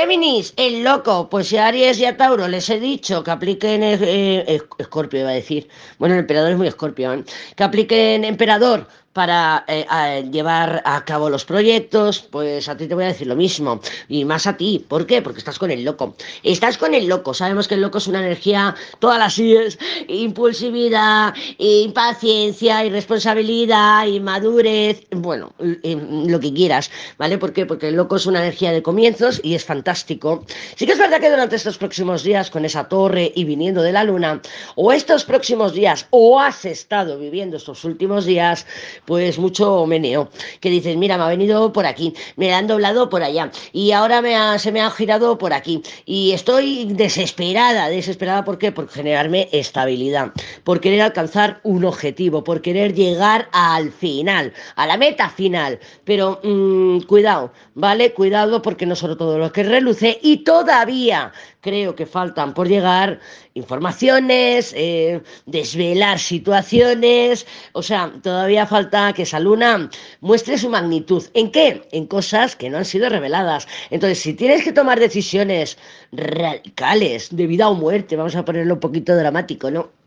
Géminis, el loco. Pues si a Aries y a Tauro les he dicho que apliquen eh, Escorpio, iba a decir. Bueno, el emperador es muy Escorpio, ¿eh? Que apliquen emperador para eh, llevar a cabo los proyectos, pues a ti te voy a decir lo mismo. Y más a ti. ¿Por qué? Porque estás con el loco. Estás con el loco. Sabemos que el loco es una energía, todas las es impulsividad, impaciencia, irresponsabilidad, inmadurez, bueno, lo que quieras, ¿vale? ¿Por qué? Porque el loco es una energía de comienzos y es fantástico. Sí que es verdad que durante estos próximos días, con esa torre y viniendo de la luna, o estos próximos días, o has estado viviendo estos últimos días, pues mucho meneo. Que dices, mira, me ha venido por aquí, me han doblado por allá, y ahora me se me ha girado por aquí. Y estoy desesperada, desesperada, ¿por qué? Por generarme estabilidad, por querer alcanzar un objetivo, por querer llegar al final, a la meta final. Pero mm, cuidado, ¿vale? Cuidado porque no solo todo lo que reluce y todavía creo que faltan por llegar informaciones, eh, desvelar situaciones, o sea, todavía falta que esa luna muestre su magnitud. ¿En qué? En cosas que no han sido reveladas. Entonces, si tienes que tomar decisiones radicales de vida o muerte, vamos a ponerlo un poquito dramático, ¿no?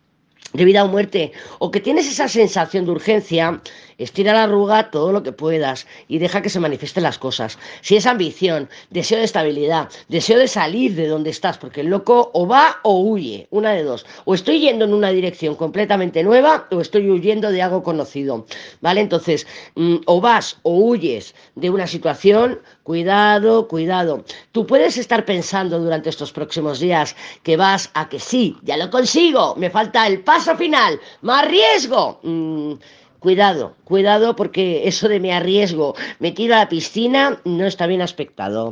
De vida o muerte, o que tienes esa sensación de urgencia, estira la arruga todo lo que puedas y deja que se manifiesten las cosas. Si es ambición, deseo de estabilidad, deseo de salir de donde estás, porque el loco o va o huye, una de dos. O estoy yendo en una dirección completamente nueva o estoy huyendo de algo conocido. ¿Vale? Entonces, mm, o vas o huyes de una situación, cuidado, cuidado. Tú puedes estar pensando durante estos próximos días que vas a que sí, ya lo consigo, me falta el paso final, más riesgo. Mm, cuidado, cuidado porque eso de me arriesgo, me tiro a la piscina, no está bien aspectado.